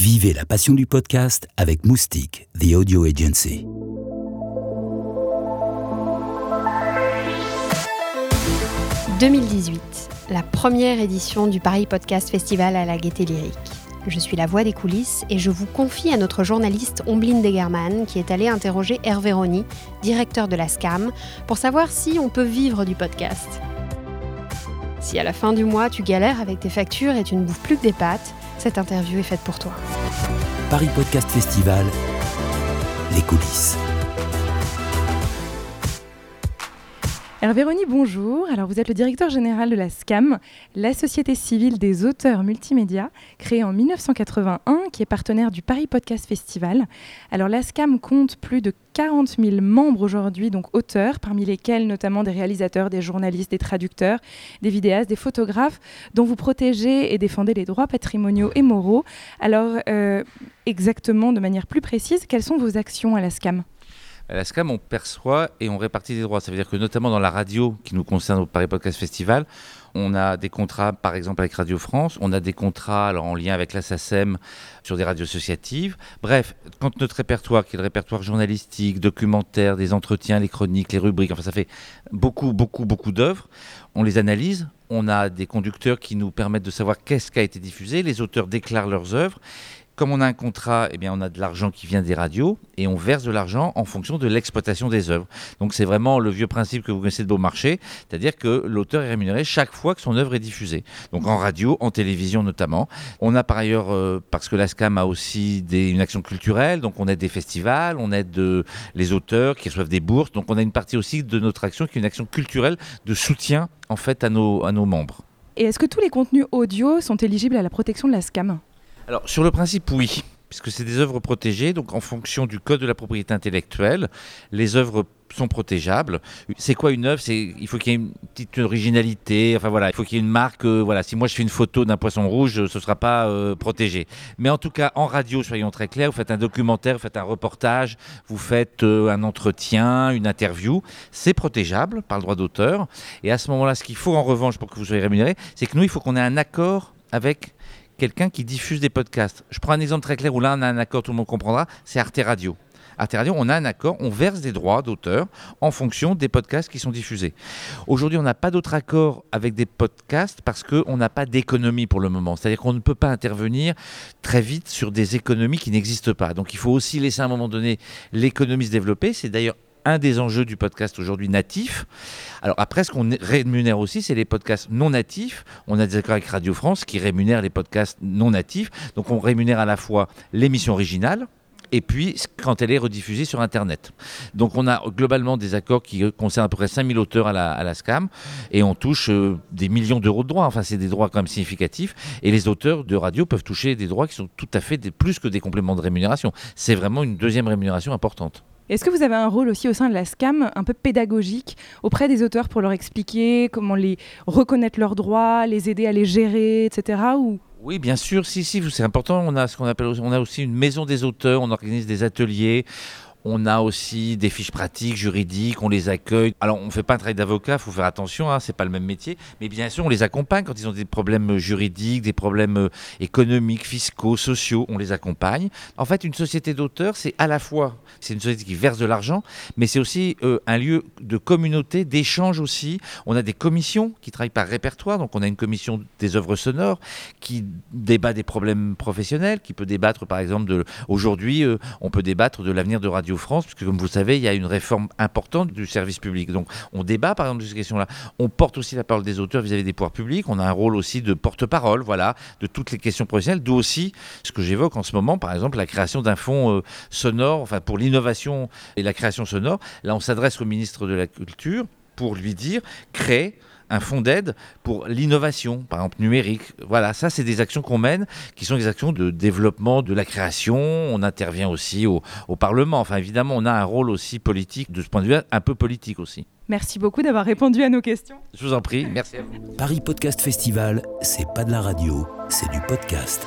Vivez la passion du podcast avec Moustique, The Audio Agency. « 2018, la première édition du Paris Podcast Festival à la Gaieté Lyrique. Je suis la voix des coulisses et je vous confie à notre journaliste Ombline Degerman qui est allée interroger Hervé Rony, directeur de la SCAM, pour savoir si on peut vivre du podcast. Si à la fin du mois tu galères avec tes factures et tu ne bouffes plus que des pâtes, cette interview est faite pour toi. Paris Podcast Festival, les coulisses. Hervé Rony, bonjour. Alors, vous êtes le directeur général de la SCAM, la Société civile des auteurs multimédia, créée en 1981, qui est partenaire du Paris Podcast Festival. Alors, la SCAM compte plus de 40 000 membres aujourd'hui, donc auteurs, parmi lesquels notamment des réalisateurs, des journalistes, des traducteurs, des vidéastes, des photographes, dont vous protégez et défendez les droits patrimoniaux et moraux. Alors, euh, exactement, de manière plus précise, quelles sont vos actions à la SCAM à la SCAM, on perçoit et on répartit des droits. Ça veut dire que notamment dans la radio qui nous concerne au Paris Podcast Festival, on a des contrats, par exemple avec Radio France, on a des contrats alors, en lien avec la SACEM sur des radios associatives. Bref, quand notre répertoire, qui est le répertoire journalistique, documentaire, des entretiens, les chroniques, les rubriques, enfin ça fait beaucoup, beaucoup, beaucoup d'œuvres, on les analyse, on a des conducteurs qui nous permettent de savoir qu'est-ce qui a été diffusé, les auteurs déclarent leurs œuvres comme on a un contrat, eh bien, on a de l'argent qui vient des radios et on verse de l'argent en fonction de l'exploitation des œuvres. Donc c'est vraiment le vieux principe que vous connaissez de Beaumarchais, c'est-à-dire que l'auteur est rémunéré chaque fois que son œuvre est diffusée. Donc en radio, en télévision notamment. On a par ailleurs, euh, parce que l'ASCAM a aussi une action culturelle, donc on aide des festivals, on aide de, les auteurs qui reçoivent des bourses. Donc on a une partie aussi de notre action qui est une action culturelle de soutien en fait à nos, à nos membres. Et est-ce que tous les contenus audio sont éligibles à la protection de la SCAM? Alors, sur le principe, oui, puisque c'est des œuvres protégées, donc en fonction du code de la propriété intellectuelle, les œuvres sont protégeables. C'est quoi une œuvre? Il faut qu'il y ait une petite originalité. Enfin voilà, il faut qu'il y ait une marque. Euh, voilà, si moi je fais une photo d'un poisson rouge, ce ne sera pas euh, protégé. Mais en tout cas, en radio, soyons très clairs, vous faites un documentaire, vous faites un reportage, vous faites euh, un entretien, une interview, c'est protégeable par le droit d'auteur. Et à ce moment-là, ce qu'il faut en revanche pour que vous soyez rémunéré, c'est que nous, il faut qu'on ait un accord avec quelqu'un qui diffuse des podcasts. Je prends un exemple très clair où là on a un accord, tout le monde comprendra, c'est Arte Radio. Arte Radio, on a un accord, on verse des droits d'auteur en fonction des podcasts qui sont diffusés. Aujourd'hui, on n'a pas d'autre accord avec des podcasts parce qu'on n'a pas d'économie pour le moment. C'est-à-dire qu'on ne peut pas intervenir très vite sur des économies qui n'existent pas. Donc il faut aussi laisser à un moment donné l'économie se développer. C'est d'ailleurs un des enjeux du podcast aujourd'hui natif. Alors après, ce qu'on rémunère aussi, c'est les podcasts non natifs. On a des accords avec Radio France qui rémunèrent les podcasts non natifs. Donc on rémunère à la fois l'émission originale, et puis quand elle est rediffusée sur Internet. Donc on a globalement des accords qui concernent à peu près 5000 auteurs à la, SCAM et on touche euh, des millions d'euros de droits. Enfin, c'est des droits quand même significatifs. Et les auteurs de radio peuvent toucher des droits qui sont tout à fait plus que des compléments de rémunération. C'est vraiment une deuxième rémunération importante. Est-ce que vous avez un rôle aussi au sein de la SCAM un peu pédagogique auprès des auteurs pour leur expliquer comment les reconnaître leurs droits, les aider à les gérer, etc. Ou... Oui, bien sûr, si, si, c'est important. On a ce qu'on appelle, on a aussi une maison des auteurs, on organise des ateliers. On a aussi des fiches pratiques, juridiques, on les accueille. Alors, on ne fait pas un travail d'avocat, il faut faire attention, hein, c'est pas le même métier. Mais bien sûr, on les accompagne quand ils ont des problèmes juridiques, des problèmes euh, économiques, fiscaux, sociaux, on les accompagne. En fait, une société d'auteurs, c'est à la fois, c'est une société qui verse de l'argent, mais c'est aussi euh, un lieu de communauté, d'échange aussi. On a des commissions qui travaillent par répertoire, donc on a une commission des œuvres sonores qui débat des problèmes professionnels, qui peut débattre, par exemple, aujourd'hui, euh, on peut débattre de l'avenir de Radio France, puisque comme vous savez, il y a une réforme importante du service public. Donc on débat par exemple de ces questions-là. On porte aussi la parole des auteurs vis-à-vis des pouvoirs publics. On a un rôle aussi de porte-parole, voilà, de toutes les questions professionnelles. D'où aussi ce que j'évoque en ce moment, par exemple, la création d'un fonds euh, sonore, enfin pour l'innovation et la création sonore. Là, on s'adresse au ministre de la Culture pour lui dire créer un fonds d'aide pour l'innovation, par exemple numérique. Voilà, ça, c'est des actions qu'on mène, qui sont des actions de développement de la création. On intervient aussi au, au Parlement. Enfin, évidemment, on a un rôle aussi politique, de ce point de vue, un peu politique aussi. Merci beaucoup d'avoir répondu à nos questions. Je vous en prie, merci à vous. Paris Podcast Festival, c'est pas de la radio, c'est du podcast.